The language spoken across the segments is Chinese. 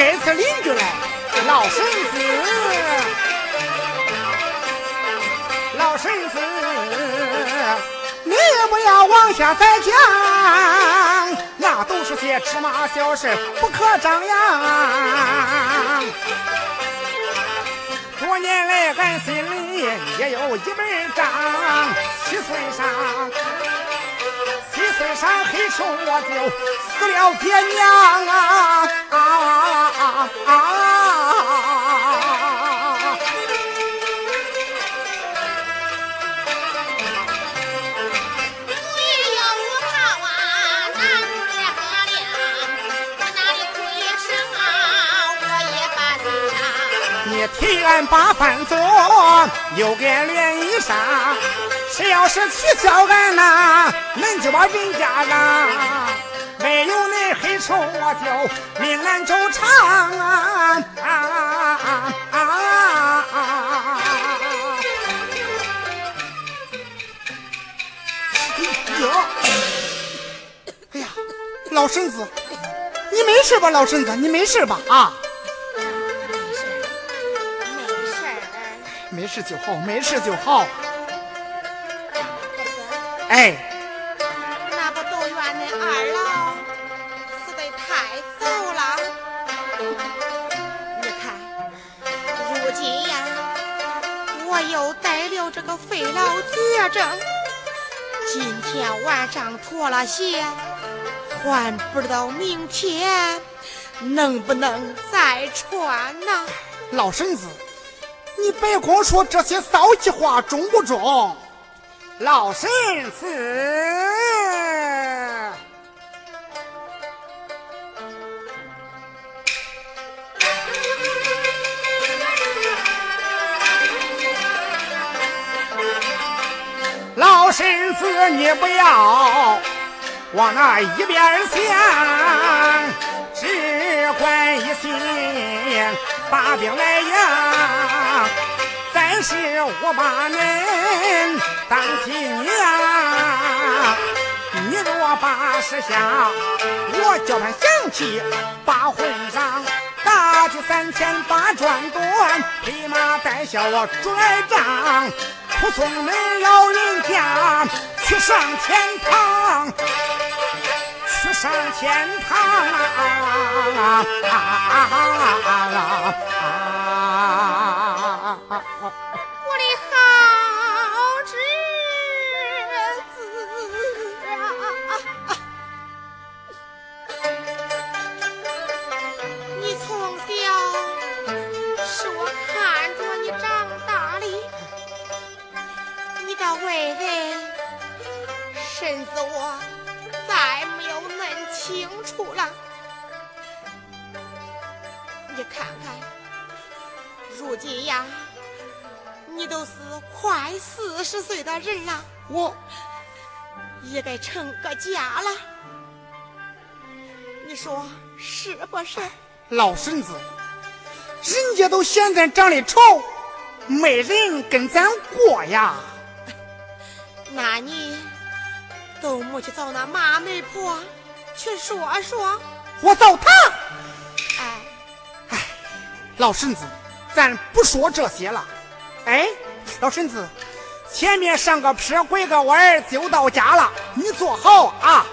叫咱是邻居嘞？老婶子，老婶子，你不要往下再讲，那都是些芝麻小事，不可张扬。多年来，俺心里也有一本账，七岁上，七岁上黑吃手我就死了爹娘啊啊啊啊！替俺把饭做，又给连衣裳。谁要是取笑俺呐，恁就把人家让。没有恁黑手，我就命难周长啊！哟，哎呀，老婶子，你没事吧？老婶子，你没事吧？啊？没事，没事没事就好，没事就好。哎，那不都怨恁二老死得太早了？你看，如今呀，我又得了这个肺痨绝症，今天晚上脱了鞋，还不知道明天能不能再穿呢。老婶子。你别光说这些骚气话，中不中？老婶子，老婶子，你不要往那一边想，只管一心把病来养是我把恁当亲娘，你若把事想，我叫他想起把婚上打去三千八转断，立马带下我拽杖，护送恁老人家去上天堂，去上天堂啊啊啊啊！好侄子啊！你从小是我看着你长大的，你的为人身子我再没有弄清楚了。你看看，如今呀。你都是快四十岁的人了，我也该成个家了。你说是不是？老婶子，人家都嫌咱长得丑，没人跟咱过呀。那你都没去找那马媒婆去说说？我找他。哎哎，老婶子，咱不说这些了。哎，老婶子，前面上个坡，拐个弯就到家了。你坐好啊，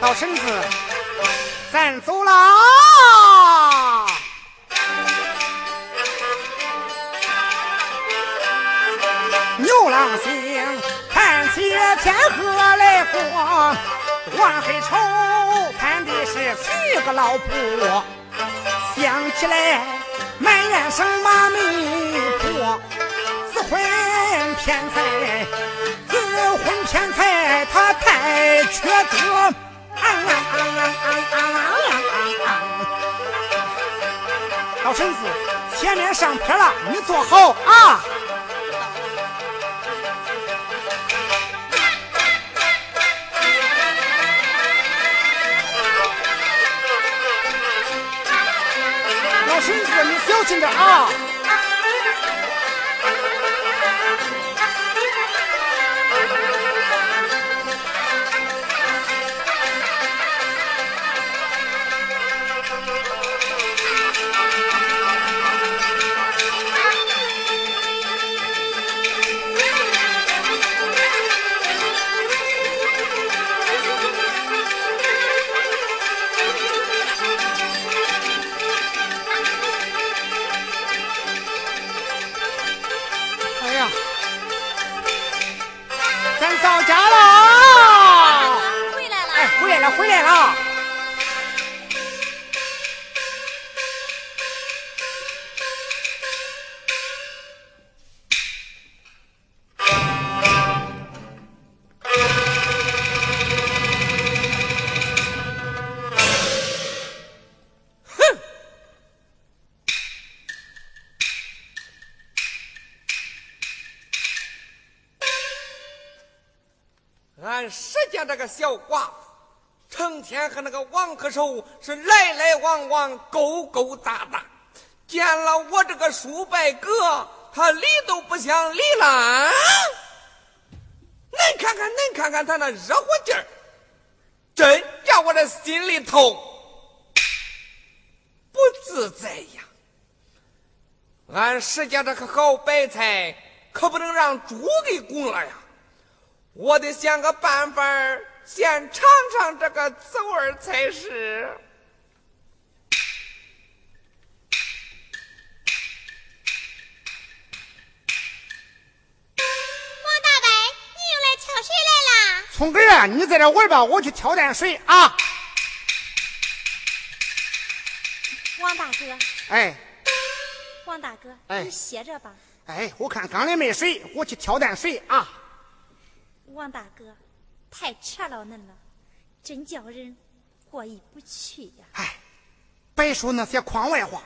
老婶子，咱走了。牛郎星盼起天河来过，王黑丑盼的是娶个老婆，想起来。埋怨什么媒婆，自婚偏财，自婚偏财，他太缺德。老婶子，前面上坡了，你坐好啊。小心点啊！回来了。天和那个王克寿是来来往往，勾勾搭搭。见了我这个叔伯哥，他理都不想理了。恁看看，恁看看他那热乎劲儿，真叫我这心里头不自在呀。俺石家这个好白菜，可不能让猪给拱了呀。我得想个办法先尝尝这个滋味才是。王大伯，你又来挑水来了？聪哥啊，你在这玩吧，我去挑点水啊。王大哥，哎王大哥，哎你歇着吧。哎，我看缸里没水，我去挑点水啊。王大哥，太扯了恁了，真叫人过意不去呀。哎，别说那些框外话，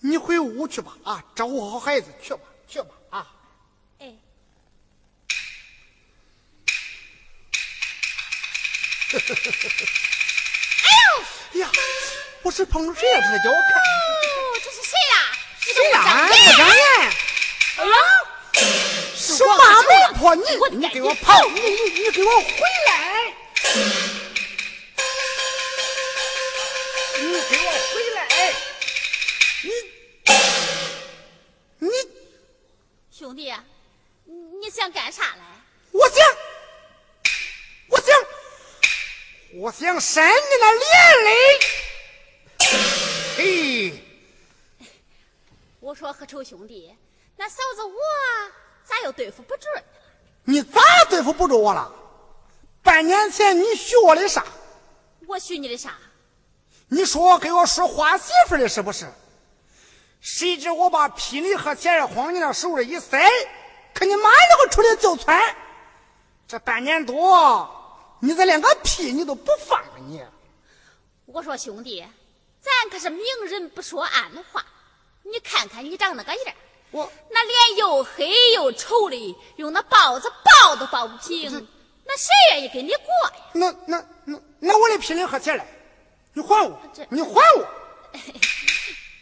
你回屋去吧啊，照顾好孩子去吧，去吧啊。哎，哎呀，我是碰着谁了？这是叫我看哦，这是谁啦？谁呀？俺不长眼。哎呀，是马媒婆，你你给我跑，你你你给我回来！你给我回来！你你兄弟，你想干啥来？我想我想我想扇你那脸嘞！嘿，我说何愁兄弟，那嫂子我咋又对付不住？你咋对付不住我了？半年前你许我的啥？我许你的啥？你说给我说花媳妇的是不是？谁知我把霹雳和钱儿往你那手里一塞，可你妈了个出来就窜！这半年多，你咋连个屁你都不放啊你！我说兄弟，咱可是明人不说暗话。你看看你长那个样儿我那脸又黑又丑的，用那包子包都包不平，那谁愿意跟你过呀？那那那那我的霹雳和钱儿嘞？你还我！你还我！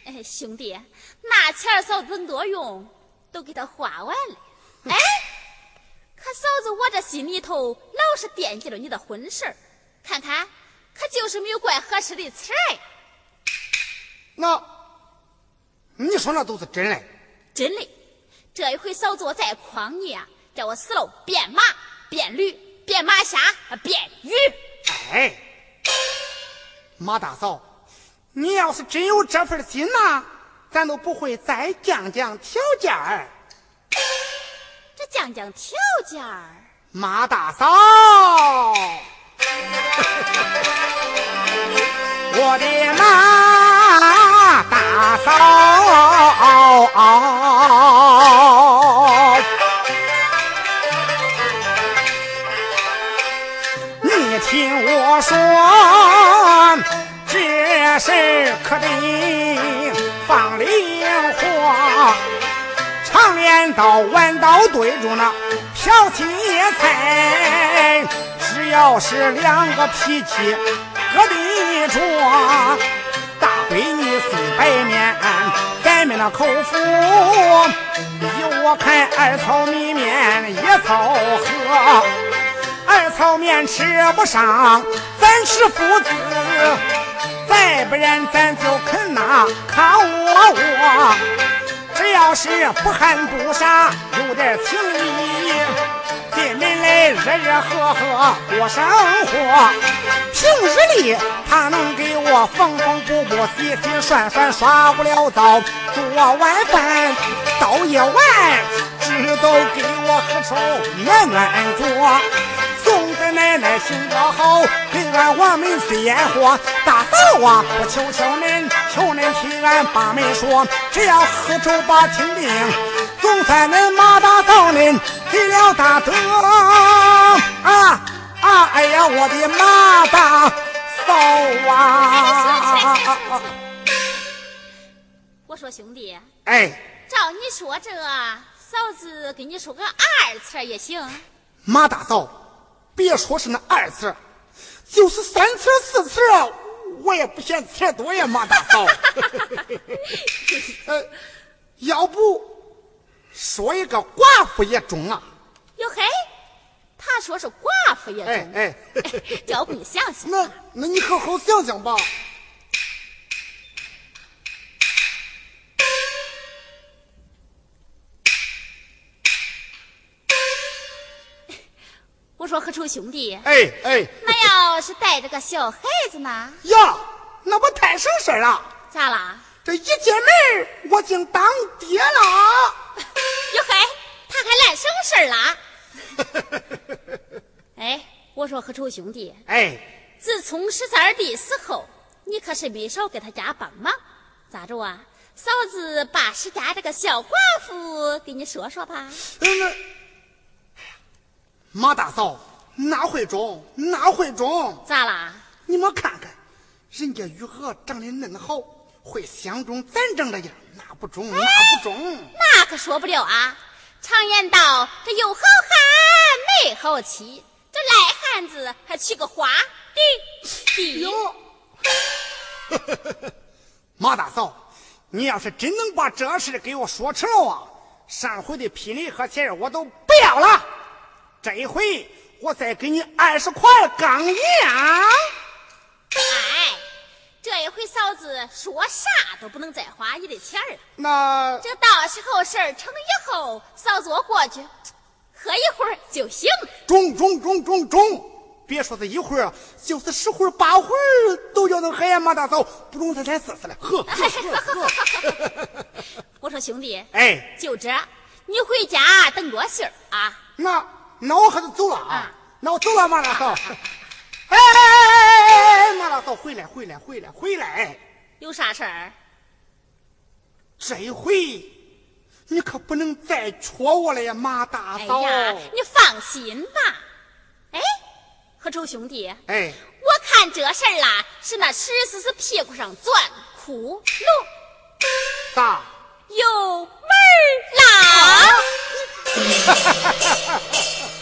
哎，兄弟，那钱嫂子能多用，都给他花完了。哎，可嫂子我这心里头老是惦记着你的婚事儿，看看，可就是没有怪合适的词儿呀。那你说那都是真嘞？真的，这一回嫂子我再诓你啊，叫我死了变马、变驴、变马虾、变鱼。哎，马大嫂，你要是真有这份心呐，咱都不会再降降条件儿。这降降条件儿，马大嫂，我的马大嫂，你听我说，这事可得放灵活。常言道，弯刀对住那瓢青菜，只要是两个脾气搁得着，闺女虽白面，咱们那口福，依我看二草米面一草合，二草面吃不上，咱是父子。再不然，咱就啃那糠窝窝。只要是不喊不杀，有点情义，进门来热热和和过生活。平日里他能给我缝缝补补、洗洗涮涮、刷不了灶，做晚饭，到夜晚只都给我喝粥暖暖脚。送在那奶奶心高好，给俺王门虽烟火。大嫂啊，我求求恁，求恁替俺把门说，只要喝粥把清定，总算恁马大嫂恁给了大德啊啊！哎呀，我的马大嫂啊！我说兄弟，哎，照你说这，嫂子给你说个二次也行。马大嫂，别说是那二次，就是三次四次，我也不嫌钱多呀，马大嫂。呃，要不说一个寡妇也中啊？哟嘿，他说是寡妇也中。哎哎，要不你想想？那那你好好想想吧。我说何愁兄弟，哎哎，那要是带着个小孩子呢？呀，那不太省事了。咋啦？这一进门，我竟当爹了。哟嘿，他还来省事啦？哎，我说何愁兄弟，哎，自从十三弟死后，你可是没少给他家帮忙。咋着啊？嫂子把石家这个小寡妇给你说说吧。嗯。马大嫂，哪会中？哪会中？咋啦？你们看看，人家玉娥长得嫩好，会相中咱这的样，那不中，那不中。那可说不了啊！常言道，这有好汉没好妻，这赖汉子还娶个花的哟。马大嫂，你要是真能把这事给我说成了啊，上回的聘礼和钱我都不要了。这一回我再给你二十块钢银。哎，这一回嫂子说啥都不能再花你的钱了。那这到时候事儿成以后，嫂子我过去 喝一会儿就行。中中中中中！别说是一会儿，就是十会儿八会儿都叫能喝呀，马大嫂，不中咱再试试了，喝喝喝喝。我说兄弟，哎，就这，你回家等着信儿啊。那。那我可就走了啊！那我走了，马大嫂。哎 哎哎，马大嫂，回来，回来，回来，回来！有啥事儿？这一回你可不能再戳我了呀，马大嫂。哎呀，你放心吧。哎，何愁兄弟。哎，我看这事儿啦，是那石狮子屁股上钻窟窿。咋？有门儿啦！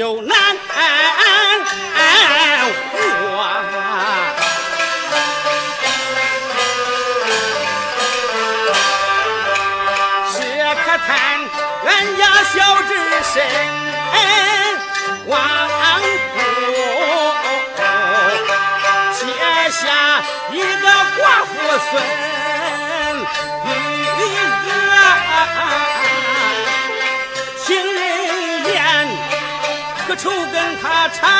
有难活是可叹俺家小侄身亡故结下一个寡妇孙。可愁跟他常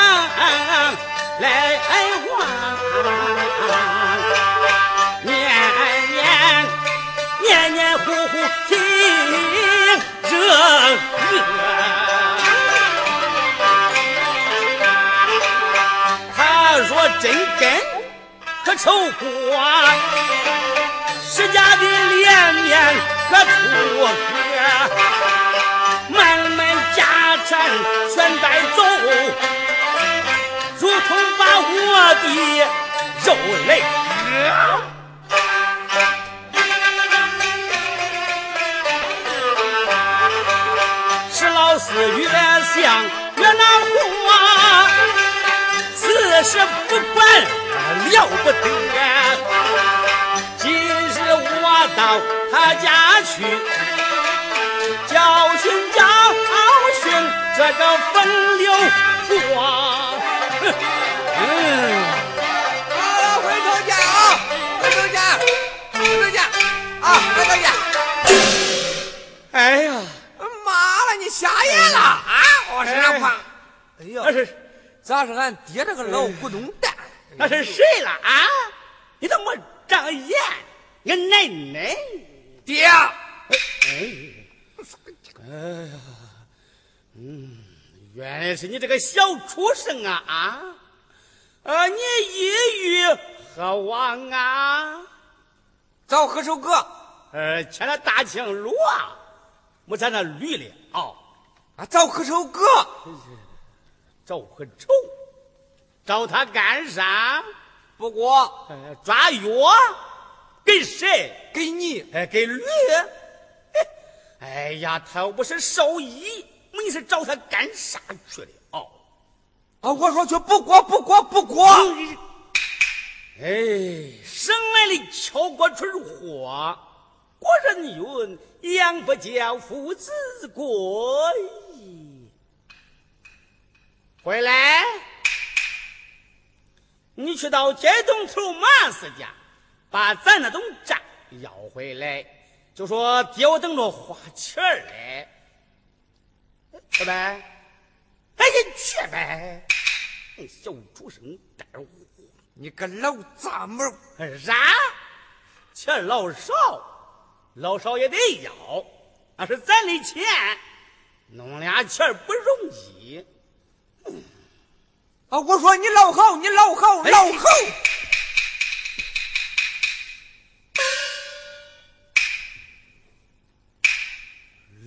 来往，年年年年糊糊听这个，他若真跟可愁过，世家的脸面可出格，家产全带走，如同把我的肉来割。是老四越想越恼火，此事不管了不得。今日我到他家去，教训教这个风流话。嗯，好了，回头见啊，回头见，回头见啊，回头见。哎呀，妈了，你瞎眼了啊！我身上胖。哎呀那，是咋是俺爹这个老古董蛋？那是谁了啊？你怎么长眼？俺奶奶。爹，原来是你这个小畜生啊啊！呃，你意欲何往啊？找何首歌呃，牵了大青罗，没在那驴里啊！啊，找何首歌？找何愁？找他干啥？不过呃，抓药？给谁？给你，哎，给驴？哎呀，他又不是兽医，你是找他干啥去了？哦，啊，我说去不过，不过，不过。哎，生来的敲锅春货，果然云养不教，父子过矣。回来，你去到街东头马四家，把咱那种账要回来，就说爹我等着花钱儿嘞，去呗，哎呀去呗，小畜生蛋儿你个老杂毛！啥？钱老少，老少也得要，那是咱的钱，弄俩钱不容易。啊，我说你老好，你老好，老好。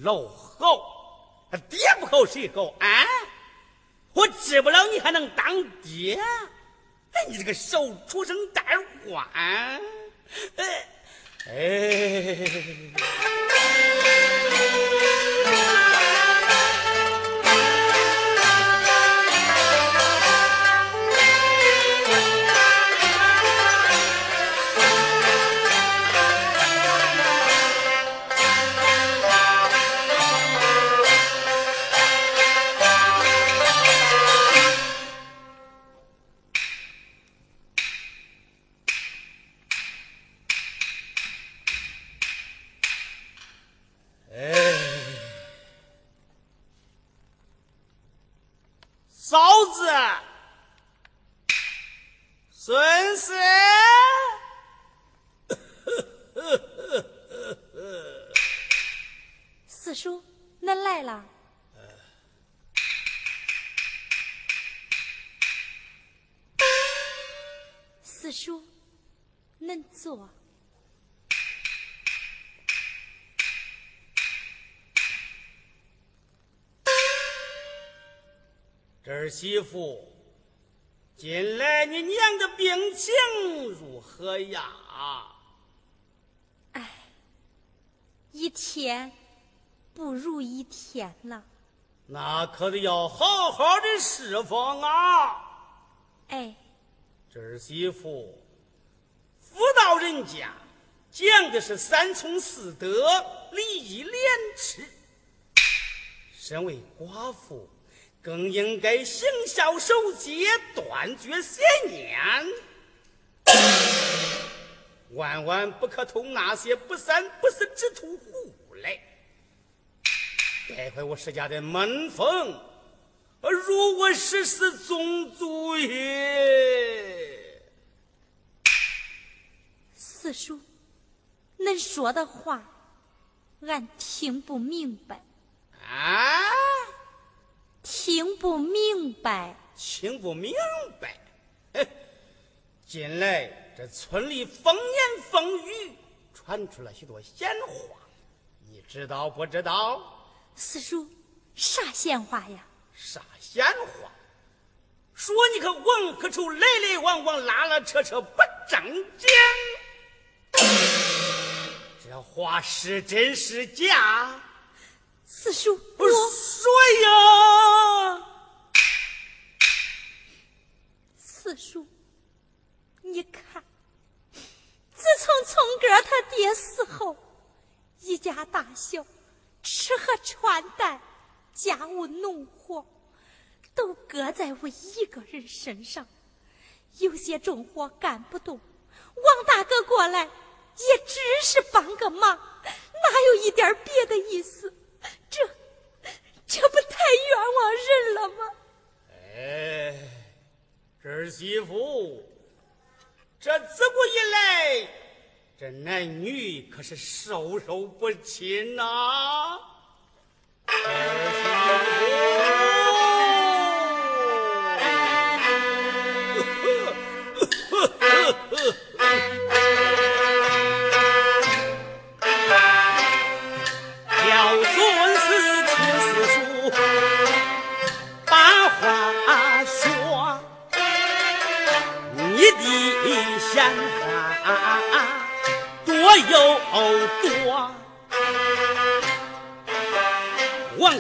老好，爹不好谁好啊？我治不了你还能当爹？哎，你这个小畜生胆儿花！哎哎。子，孙子，四叔，恁来了。四叔，恁坐。这儿媳妇，近来你娘的病情如何呀？哎一天不如一天了。那可得要好好的侍奉啊！哎，这儿媳妇，妇道人家讲的是三从四德、礼义廉耻。身为寡妇，更应该行孝守节、断绝邪念，万万不可通那些不三不四之徒胡来，败坏我石家的门风。如我十四宗族也。四叔，恁说的话，俺听不明白。啊？听不明白？听不明白？近来这村里风言风语，传出了许多闲话，你知道不知道？四叔，啥闲话呀？啥闲话？说你个王克仇来来往往，拉拉扯扯，不正经。这话是真是假？四叔，我说呀，四叔，你看，自从聪哥他爹死后，一家大小吃喝穿戴、家务农活，都搁在我一个人身上。有些重活干不动，王大哥过来也只是帮个忙，哪有一点别的意思？这这不太冤枉人了吗？哎，儿媳妇，这自古以来，这男女可是授受不亲呐。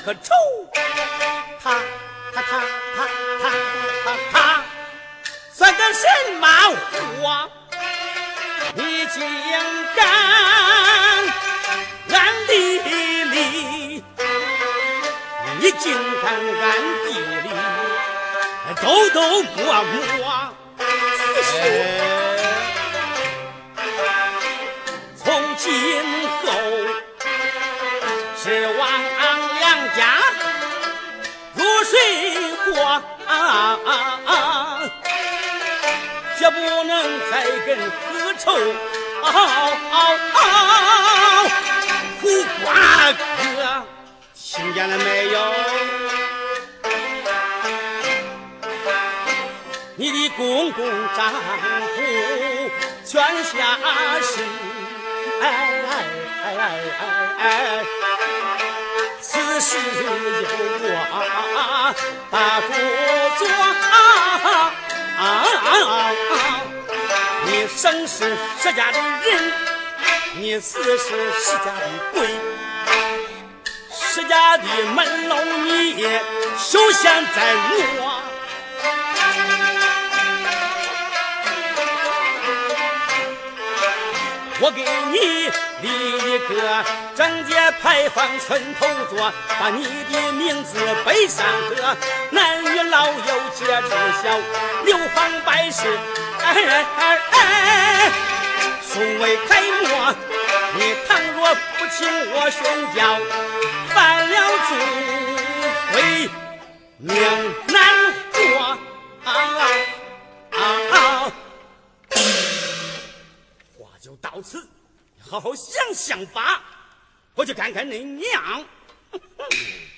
可愁，他他他他他他他算个什么话？你竟敢暗地里，你竟敢暗地里偷偷摸摸，从今后是王。家如水过，绝不能再跟何愁。胡瓜哥，听见了没有？你的公公丈夫全下世，哎哎哎哎哎哎，此事已无我，大姑作。你生是石家的人，你死是石家的鬼。石家的门楼，你也首先在我。我给你立一个贞节牌坊村头座，把你的名字背上个男女老幼皆知晓，流芳百世。哎哎哎！数位楷模，你倘若不请我宣教，犯了祖规，命难活。到此，好好想想吧。我去看看恁娘。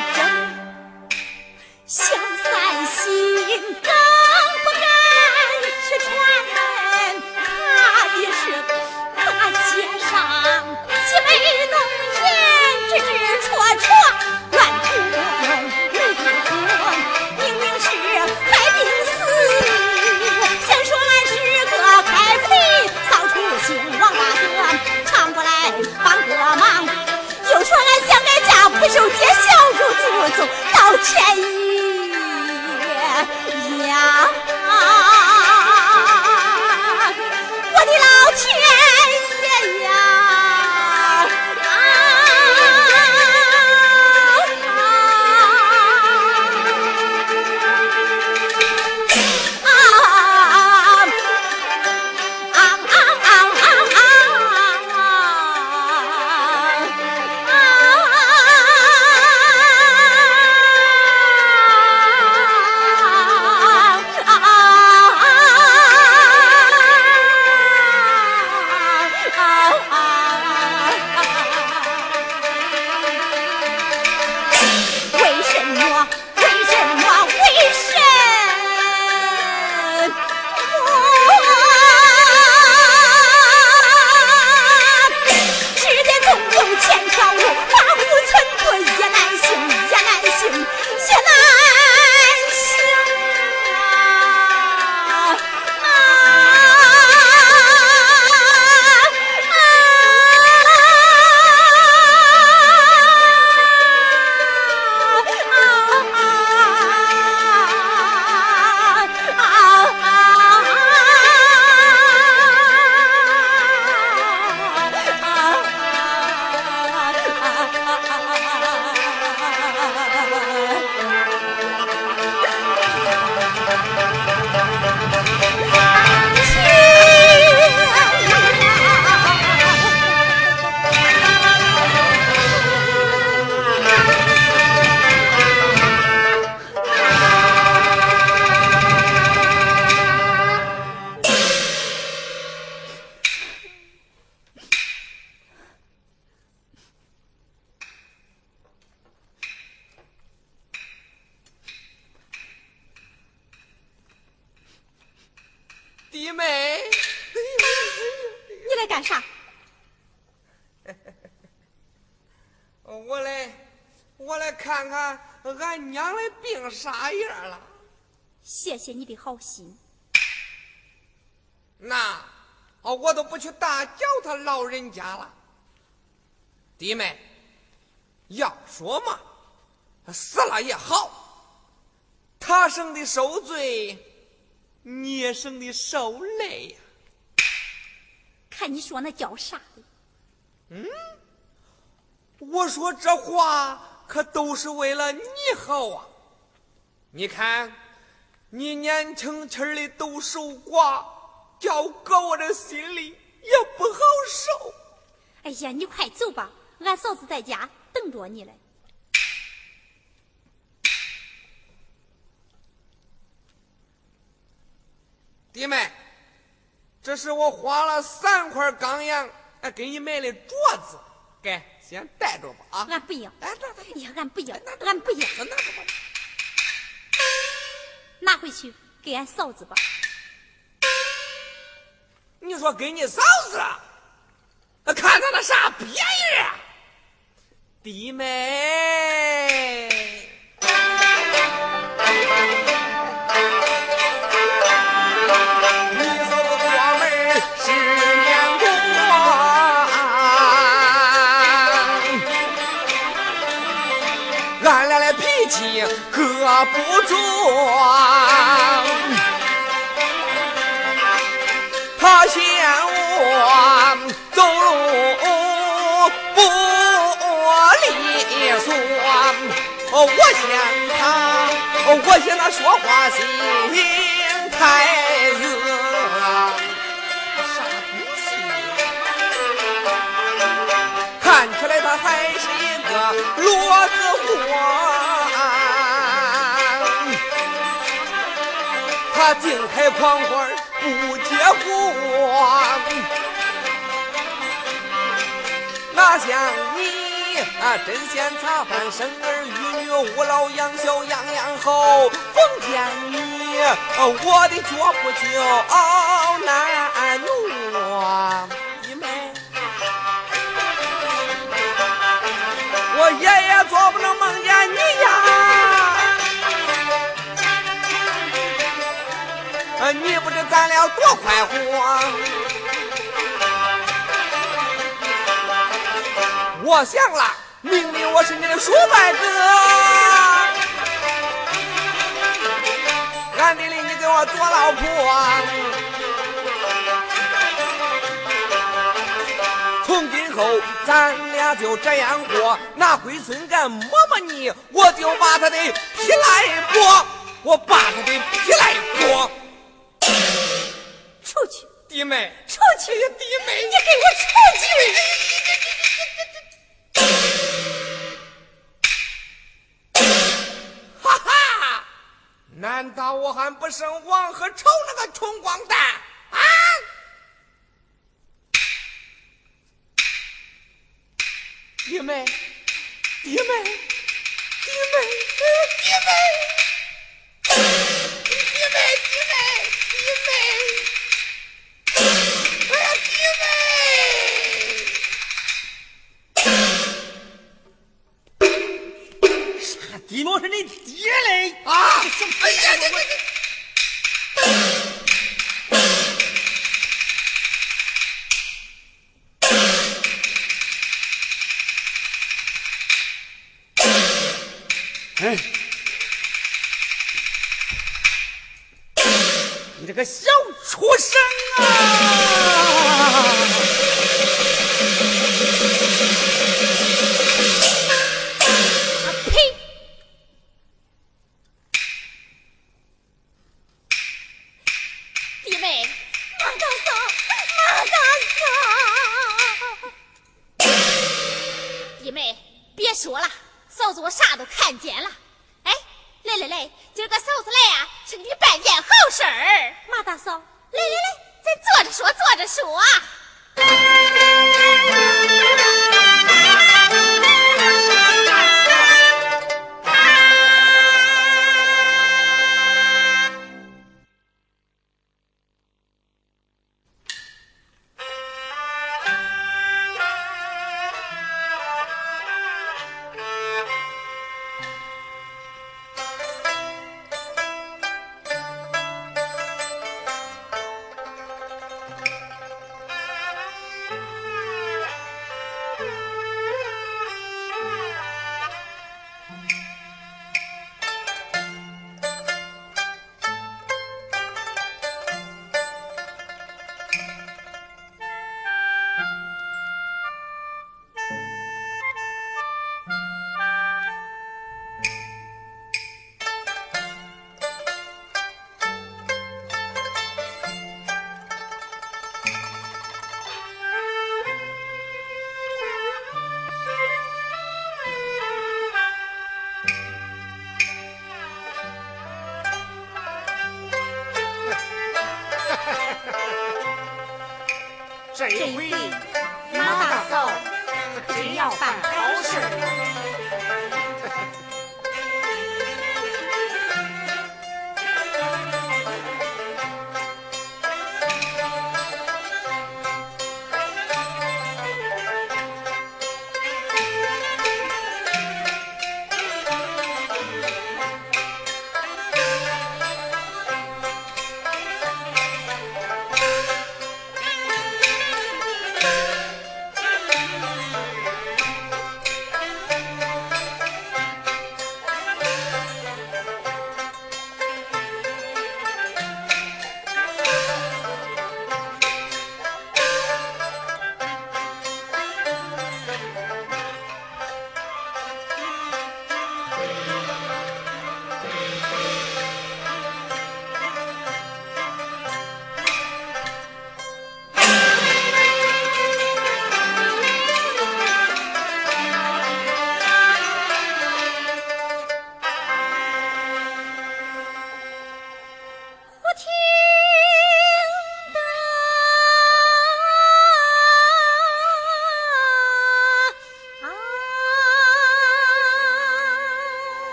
But 啥样了。谢谢你的好心。那，哦，我都不去打搅他老人家了。弟妹，要说嘛，死了也好，他生的受罪，你也生的受累呀。看你说那叫啥的？嗯，我说这话可都是为了你好啊！你看，你年轻轻的都守寡。叫搁我这心里也不好受。哎呀，你快走吧，俺嫂子在家等着你嘞。弟妹，这是我花了三块钢洋哎给你买的镯子，给先带着吧啊！俺不要，哎呀，俺不要，俺不要，拿着吧，拿回去给俺嫂子吧。你说给你嫂子，看他那啥别人，弟妹，气搁不住。他嫌我走路不利索，我嫌他，我嫌他说话心太热。啥东西？看起来他还是一个骡子货，他净开狂欢不结婚，哪像你啊，针线擦饭生儿育女，五老养小样样好。逢见你，我的脚步就难挪。你不知咱俩多快活，我想了，明明我是你的叔伯哥，俺得令你给我做老婆。从今后咱俩就这样过，那龟孙敢摸摸你，我就把他的皮来剥，我把他的皮来剥。出去，弟妹，出去！弟妹，你给我出去！哈哈，难道我还不胜王和丑那个穷光蛋啊？弟妹，弟妹，弟妹，弟妹，弟妹，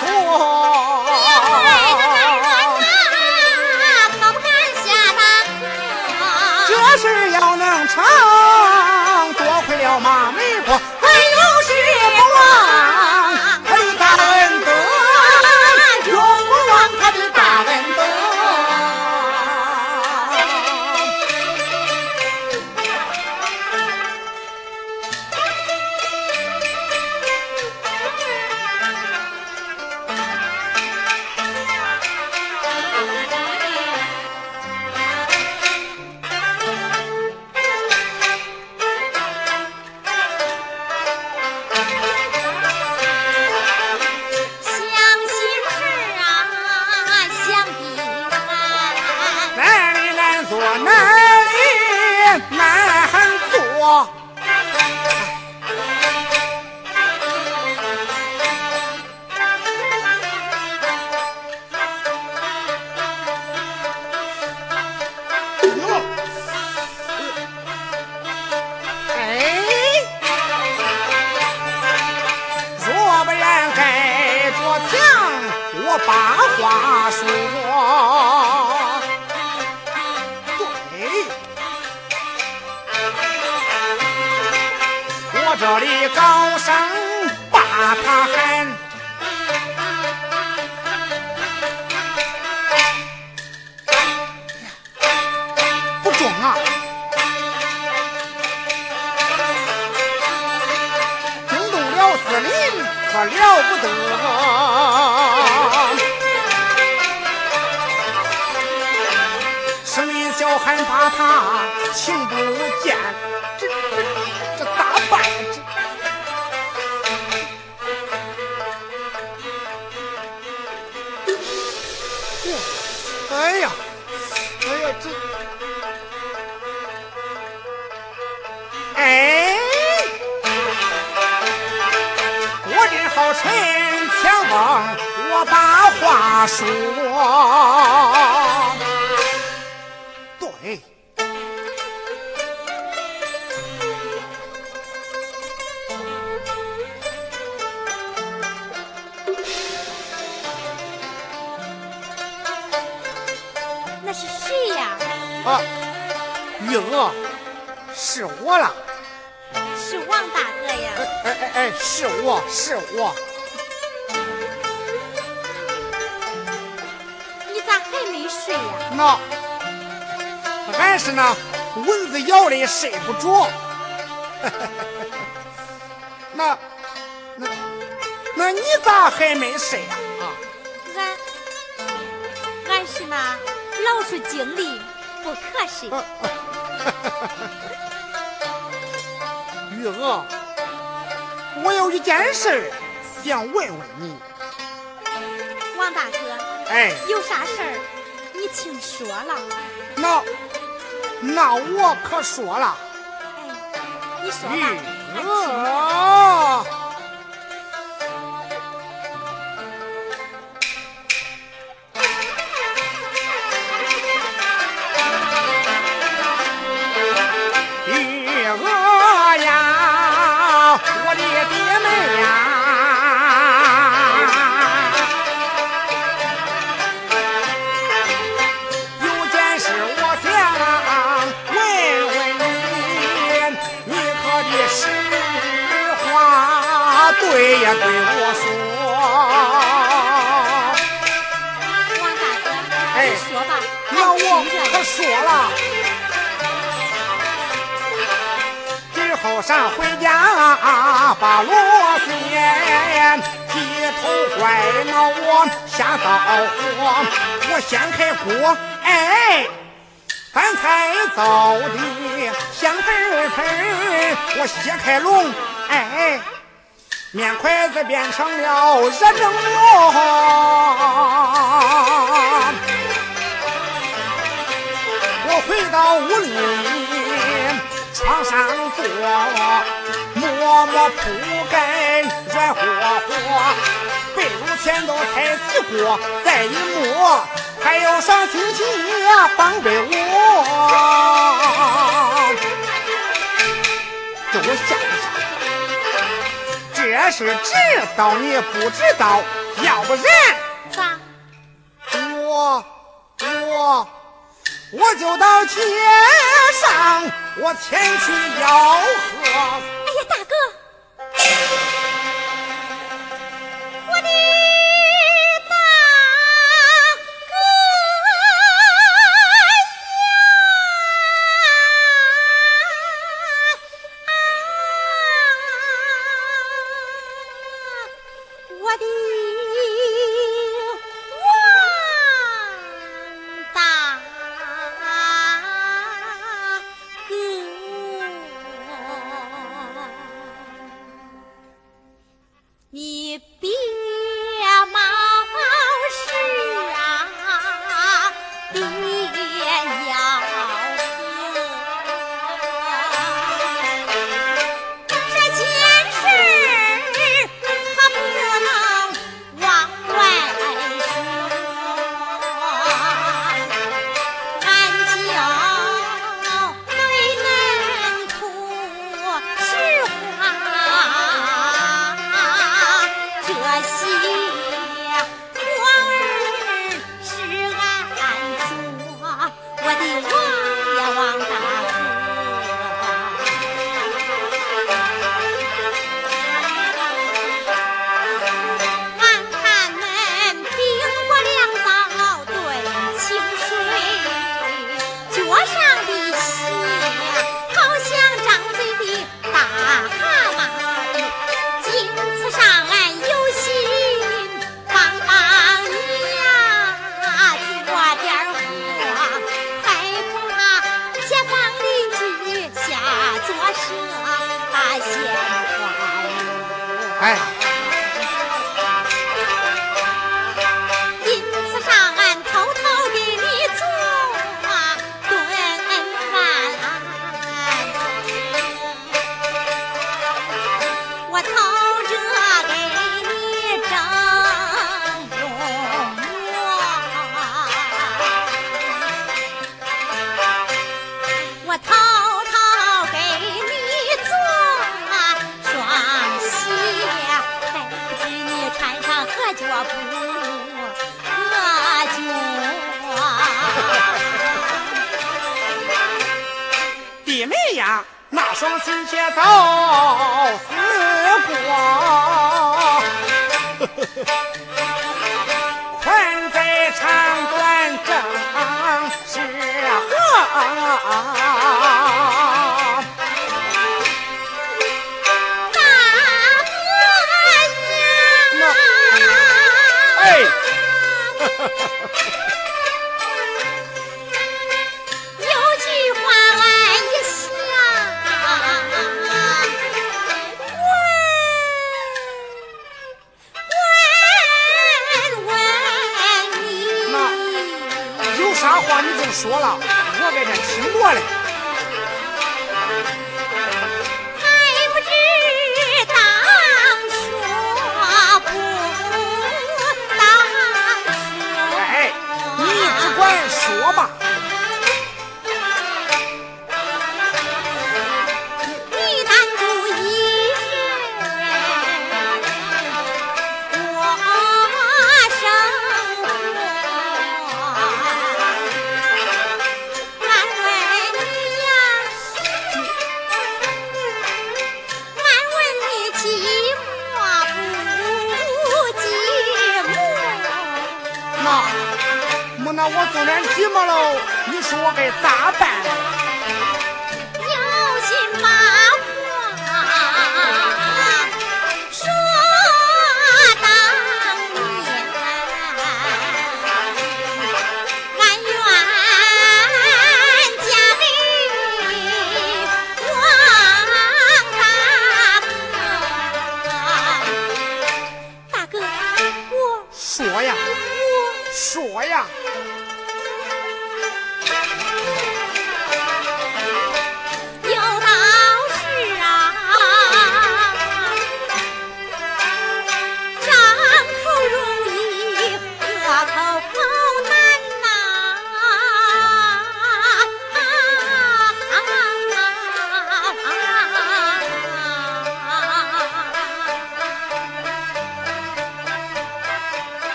做这里高声把他喊。不中啊！惊动了司令，可了不得。声音小喊把他听不见，我把话说。对，那是谁呀？啊，玉娥，是我了。是王大哥呀。哎哎哎，是我是我。俺是那蚊子咬的睡不着。那那那你咋还没睡呀、啊？俺俺是那老鼠精力不可睡。玉娥，我有一件事想问问你。王大哥，哎，有啥事儿你请说了。那那我可说了，哎，你说吧。俺听上回家把罗线低头怪恼我瞎造火，我掀开锅，哎，饭菜糟的香喷喷，我掀开笼，哎，面筷子变成了热蒸馍，我回到屋里床上坐。默默铺盖软和和，被褥前头抬几锅，再一摸，还有双星期帮被窝，给我吓一吓。这是知道。你不知道，要不然咋？我我我就到街上，我前去吆喝。哎呀大哥，我的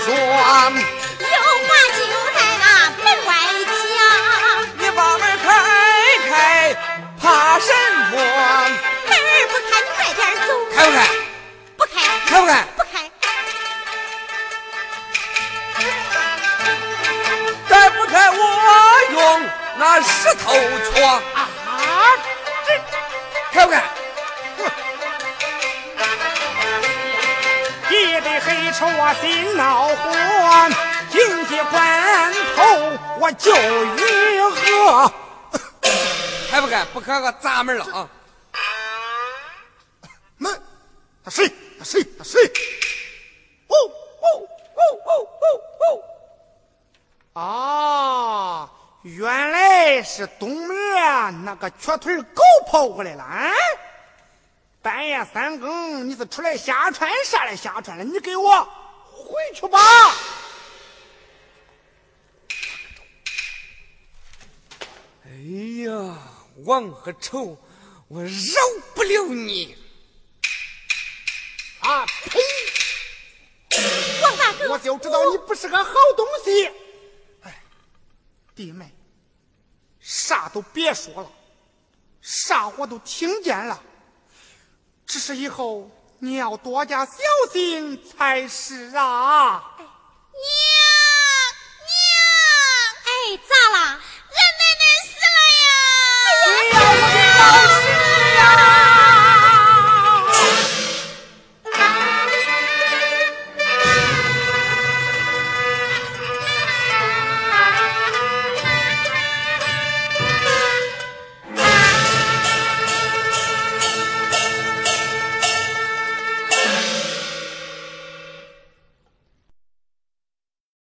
说。有话就在那门外讲。你把门开开，怕什么？门儿不开，你快点走。开不开？不开。开不开？不开。再不开，我用那石头戳。啊，这开不开？也得黑出我心恼火，紧急关头我就与和。开不开？不开，我砸门了啊！门，那谁？那谁？那谁？哦哦哦哦哦哦！啊，原来是东面那个瘸腿狗跑过来了啊！半夜三更，你是出来瞎穿啥来瞎穿了？你给我回去吧！哎呀，王和丑，我饶不了你！啊呸！王大哥，我就知道你不是个好东西。哎，弟妹，啥都别说了，啥我都听见了。只是以后你要多加小心才是啊。娘娘，哎，咋了？俺奶奶死了呀。哎呀，我的老。